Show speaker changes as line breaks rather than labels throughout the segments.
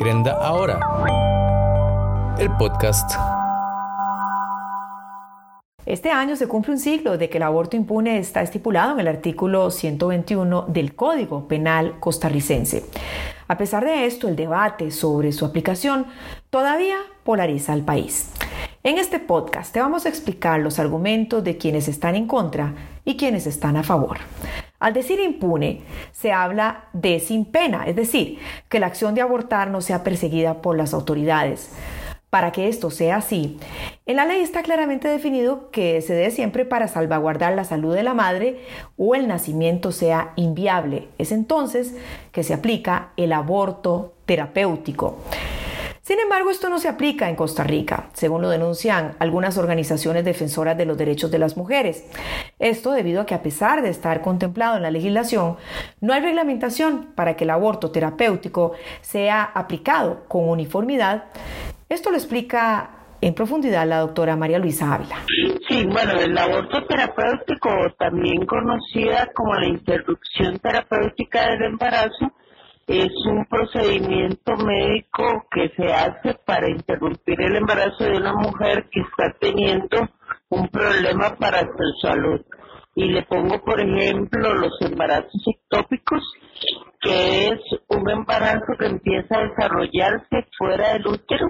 Ahora, el podcast.
Este año se cumple un siglo de que el aborto impune está estipulado en el artículo 121 del Código Penal costarricense. A pesar de esto, el debate sobre su aplicación todavía polariza al país. En este podcast te vamos a explicar los argumentos de quienes están en contra y quienes están a favor. Al decir impune, se habla de sin pena, es decir, que la acción de abortar no sea perseguida por las autoridades. Para que esto sea así, en la ley está claramente definido que se debe siempre para salvaguardar la salud de la madre o el nacimiento sea inviable. Es entonces que se aplica el aborto terapéutico. Sin embargo, esto no se aplica en Costa Rica, según lo denuncian algunas organizaciones defensoras de los derechos de las mujeres. Esto debido a que a pesar de estar contemplado en la legislación, no hay reglamentación para que el aborto terapéutico sea aplicado con uniformidad. Esto lo explica en profundidad la doctora María Luisa Ávila.
Sí, bueno, el aborto terapéutico, también conocida como la interrupción terapéutica del embarazo, es un procedimiento médico que se hace para interrumpir el embarazo de una mujer que está teniendo un problema para su salud. Y le pongo, por ejemplo, los embarazos ectópicos, que es un embarazo que empieza a desarrollarse fuera del útero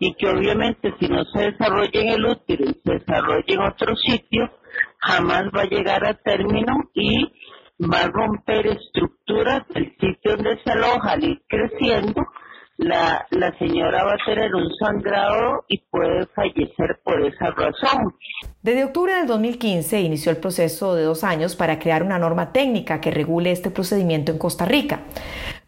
y que obviamente si no se desarrolla en el útero y se desarrolla en otro sitio, jamás va a llegar a término y va a romper estructuras del sitio donde se aloja al ir creciendo, la, la señora va a tener un sangrado y puede fallecer por esa razón.
Desde octubre del 2015 inició el proceso de dos años para crear una norma técnica que regule este procedimiento en Costa Rica.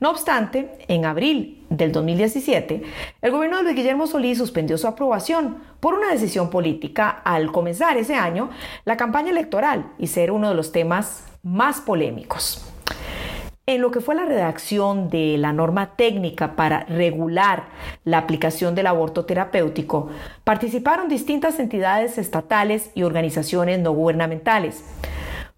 No obstante, en abril del 2017, el gobierno de Luis Guillermo Solís suspendió su aprobación por una decisión política al comenzar ese año la campaña electoral y ser uno de los temas más polémicos. En lo que fue la redacción de la norma técnica para regular la aplicación del aborto terapéutico, participaron distintas entidades estatales y organizaciones no gubernamentales.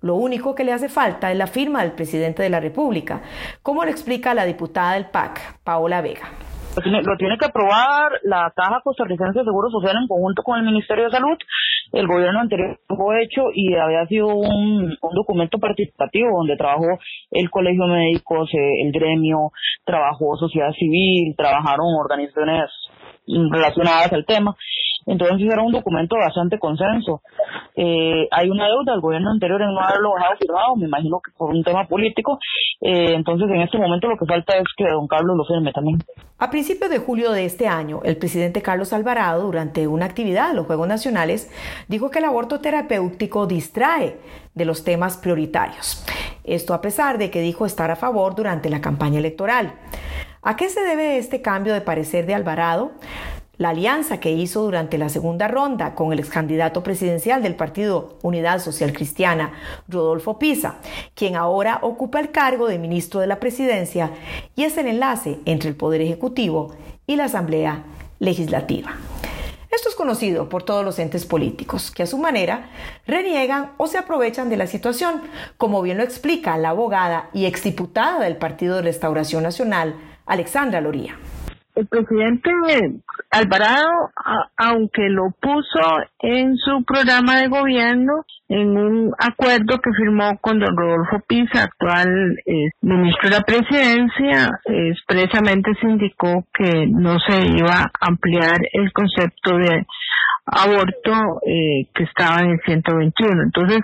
Lo único que le hace falta es la firma del presidente de la República, como lo explica la diputada del PAC, Paola Vega.
Lo tiene, que aprobar la Caja Costarricense de Seguro Social en conjunto con el Ministerio de Salud. El gobierno anterior lo hecho y había sido un, documento participativo donde trabajó el Colegio Médicos, eh, el gremio, trabajó sociedad civil, trabajaron organizaciones relacionadas al tema. Entonces era un documento bastante consenso. Eh, hay una deuda del gobierno anterior en no haberlo dejado firmado, me imagino que por un tema político. Eh, entonces en este momento lo que falta es que don Carlos lo firme también.
A principios de julio de este año, el presidente Carlos Alvarado, durante una actividad de los Juegos Nacionales, dijo que el aborto terapéutico distrae de los temas prioritarios. Esto a pesar de que dijo estar a favor durante la campaña electoral. ¿A qué se debe este cambio de parecer de Alvarado? La alianza que hizo durante la segunda ronda con el ex candidato presidencial del partido Unidad Social Cristiana, Rodolfo Pisa, quien ahora ocupa el cargo de ministro de la presidencia y es el enlace entre el Poder Ejecutivo y la Asamblea Legislativa. Esto es conocido por todos los entes políticos, que a su manera reniegan o se aprovechan de la situación, como bien lo explica la abogada y exdiputada del Partido de Restauración Nacional, Alexandra Loría
el presidente Alvarado, aunque lo puso en su programa de gobierno, en un acuerdo que firmó con don Rodolfo Pisa, actual eh, ministro de la presidencia, expresamente se indicó que no se iba a ampliar el concepto de aborto eh, que estaba en el 121. Entonces,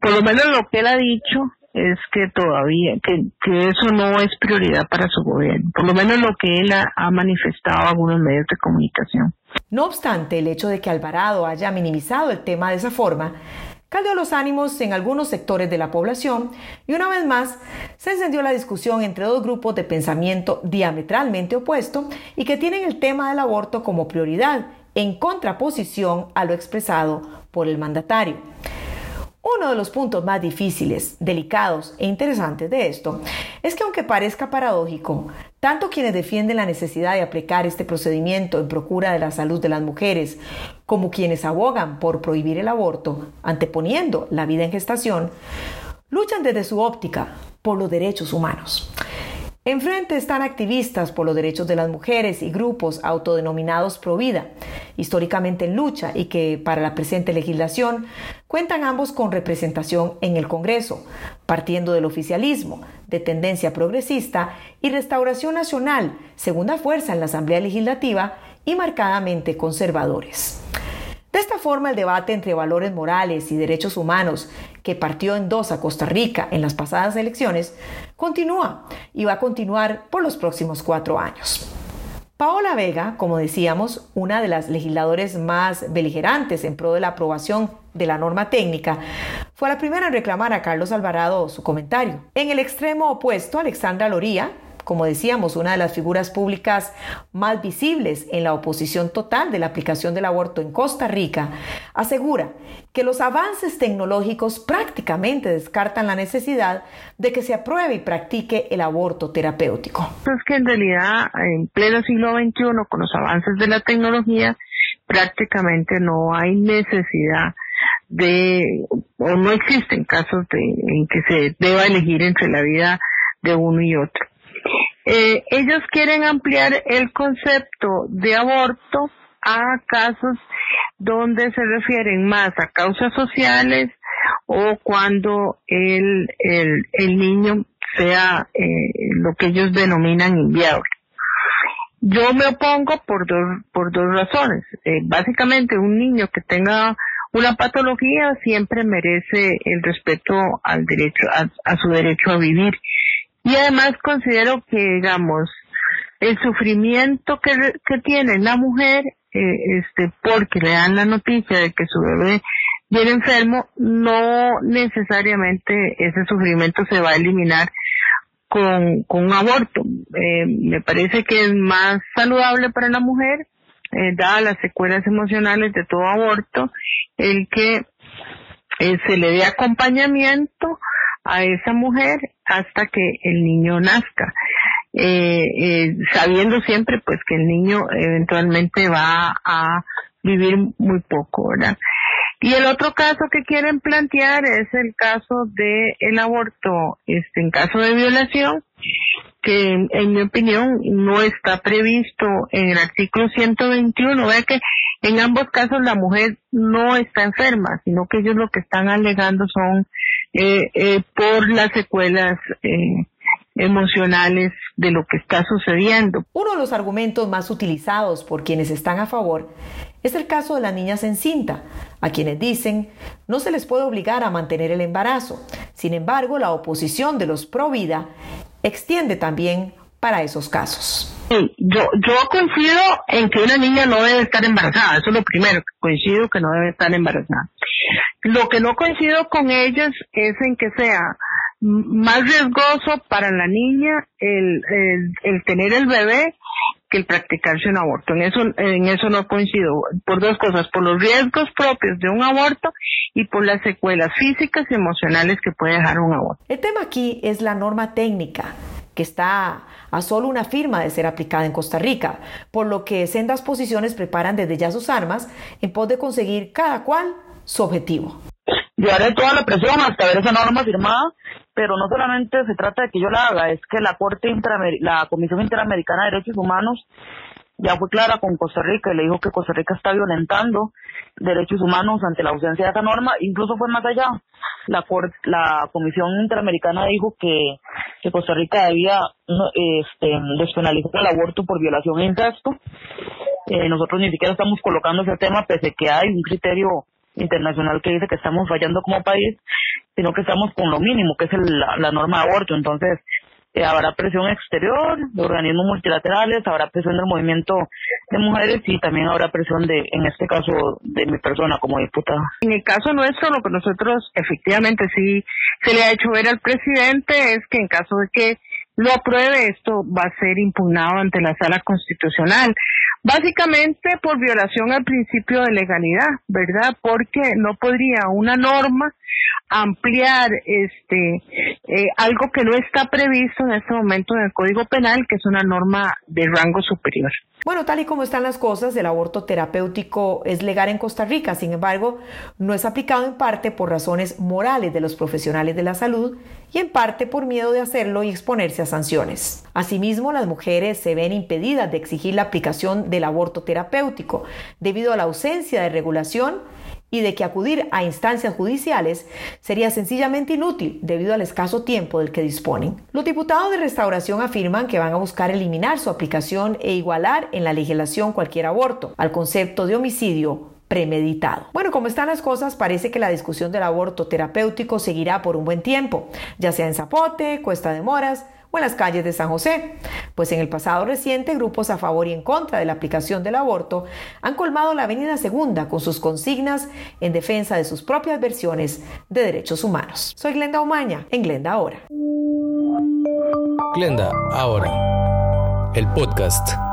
por lo menos lo que él ha dicho es que todavía, que, eso no es prioridad para su gobierno, por lo menos lo que él ha, manifestado a algunos medios de comunicación.
No obstante, el hecho de que Alvarado haya minimizado el tema de esa forma, caldeó los ánimos en algunos sectores de la población y una vez más se encendió la discusión entre dos grupos de pensamiento diametralmente opuesto y que tienen el tema del aborto como prioridad en contraposición a lo expresado por el mandatario. Uno de los puntos más difíciles, delicados e interesantes de esto es que aunque parezca paradójico, tanto quienes defienden la necesidad de aplicar este procedimiento en procura de la salud de las mujeres como quienes abogan por prohibir el aborto, anteponiendo la vida en gestación, luchan desde su óptica por los derechos humanos. Enfrente están activistas por los derechos de las mujeres y grupos autodenominados pro vida, históricamente en lucha y que para la presente legislación cuentan ambos con representación en el Congreso, partiendo del oficialismo, de tendencia progresista y restauración nacional, segunda fuerza en la Asamblea Legislativa y marcadamente conservadores. De esta forma, el debate entre valores morales y derechos humanos, que partió en dos a Costa Rica en las pasadas elecciones, continúa y va a continuar por los próximos cuatro años. Paola Vega, como decíamos, una de las legisladores más beligerantes en pro de la aprobación de la norma técnica, fue la primera en reclamar a Carlos Alvarado su comentario. En el extremo opuesto, Alexandra Loría, como decíamos, una de las figuras públicas más visibles en la oposición total de la aplicación del aborto en Costa Rica, asegura que los avances tecnológicos prácticamente descartan la necesidad de que se apruebe y practique el aborto terapéutico.
Es que en realidad en pleno siglo XXI, con los avances de la tecnología, prácticamente no hay necesidad de, o no existen casos de, en que se deba elegir entre la vida de uno y otro. Eh, ellos quieren ampliar el concepto de aborto a casos donde se refieren más a causas sociales o cuando el, el, el niño sea eh, lo que ellos denominan inviable. Yo me opongo por dos, por dos razones. Eh, básicamente, un niño que tenga una patología siempre merece el respeto al derecho, a su derecho a vivir y además considero que, digamos, el sufrimiento que, que tiene la mujer, eh, este, porque le dan la noticia de que su bebé viene enfermo, no necesariamente ese sufrimiento se va a eliminar con, un aborto. Eh, me parece que es más saludable para la mujer, eh, dadas las secuelas emocionales de todo aborto, el que se le dé acompañamiento a esa mujer hasta que el niño nazca, eh, eh, sabiendo siempre pues que el niño eventualmente va a vivir muy poco, ¿verdad? Y el otro caso que quieren plantear es el caso de el aborto, este, en caso de violación, que en mi opinión no está previsto en el artículo 121. Vea que en ambos casos la mujer no está enferma, sino que ellos lo que están alegando son eh, eh, por las secuelas eh, emocionales de lo que está sucediendo.
Uno de los argumentos más utilizados por quienes están a favor es el caso de las niñas en cinta, a quienes dicen no se les puede obligar a mantener el embarazo. Sin embargo, la oposición de los pro vida extiende también para esos casos.
yo, yo coincido en que una niña no debe estar embarazada, eso es lo primero, coincido que no debe estar embarazada. Lo que no coincido con ellos es en que sea más riesgoso para la niña el, el, tener el bebé que el practicarse un aborto. En eso, en eso no coincido. Por dos cosas, por los riesgos propios de un aborto y por las secuelas físicas y emocionales que puede dejar un aborto.
El tema aquí es la norma técnica que está a solo una firma de ser aplicada en Costa Rica, por lo que sendas posiciones preparan desde ya sus armas en pos de conseguir cada cual su objetivo.
Yo haré toda la presión hasta ver esa norma firmada, pero no solamente se trata de que yo la haga, es que la Corte la Comisión Interamericana de Derechos Humanos ya fue clara con Costa Rica y le dijo que Costa Rica está violentando derechos humanos ante la ausencia de esa norma, incluso fue más allá. La, la Comisión Interamericana dijo que, que Costa Rica debía este, despenalizar el aborto por violación e incesto. Eh, nosotros ni siquiera estamos colocando ese tema, pese que hay un criterio internacional que dice que estamos fallando como país, sino que estamos con lo mínimo, que es la, norma de aborto. Entonces, eh, habrá presión exterior de organismos multilaterales, habrá presión del movimiento de mujeres y también habrá presión de, en este caso, de mi persona como diputada.
En el caso nuestro, lo que nosotros efectivamente sí se le ha hecho ver al presidente es que en caso de que lo apruebe, esto va a ser impugnado ante la sala constitucional. Básicamente por violación al principio de legalidad, ¿verdad? Porque no podría una norma ampliar este eh, algo que no está previsto en este momento en el Código Penal, que es una norma de rango superior.
Bueno, tal y como están las cosas, el aborto terapéutico es legal en Costa Rica, sin embargo, no es aplicado en parte por razones morales de los profesionales de la salud y en parte por miedo de hacerlo y exponerse a sanciones. Asimismo, las mujeres se ven impedidas de exigir la aplicación del aborto terapéutico debido a la ausencia de regulación y de que acudir a instancias judiciales sería sencillamente inútil debido al escaso tiempo del que disponen. Los diputados de restauración afirman que van a buscar eliminar su aplicación e igualar en la legislación cualquier aborto al concepto de homicidio premeditado. Bueno, como están las cosas, parece que la discusión del aborto terapéutico seguirá por un buen tiempo, ya sea en Zapote, Cuesta de Moras, o en las calles de San José, pues en el pasado reciente grupos a favor y en contra de la aplicación del aborto han colmado la Avenida Segunda con sus consignas en defensa de sus propias versiones de derechos humanos. Soy Glenda Omaña, en Glenda Ahora.
Glenda Ahora, el podcast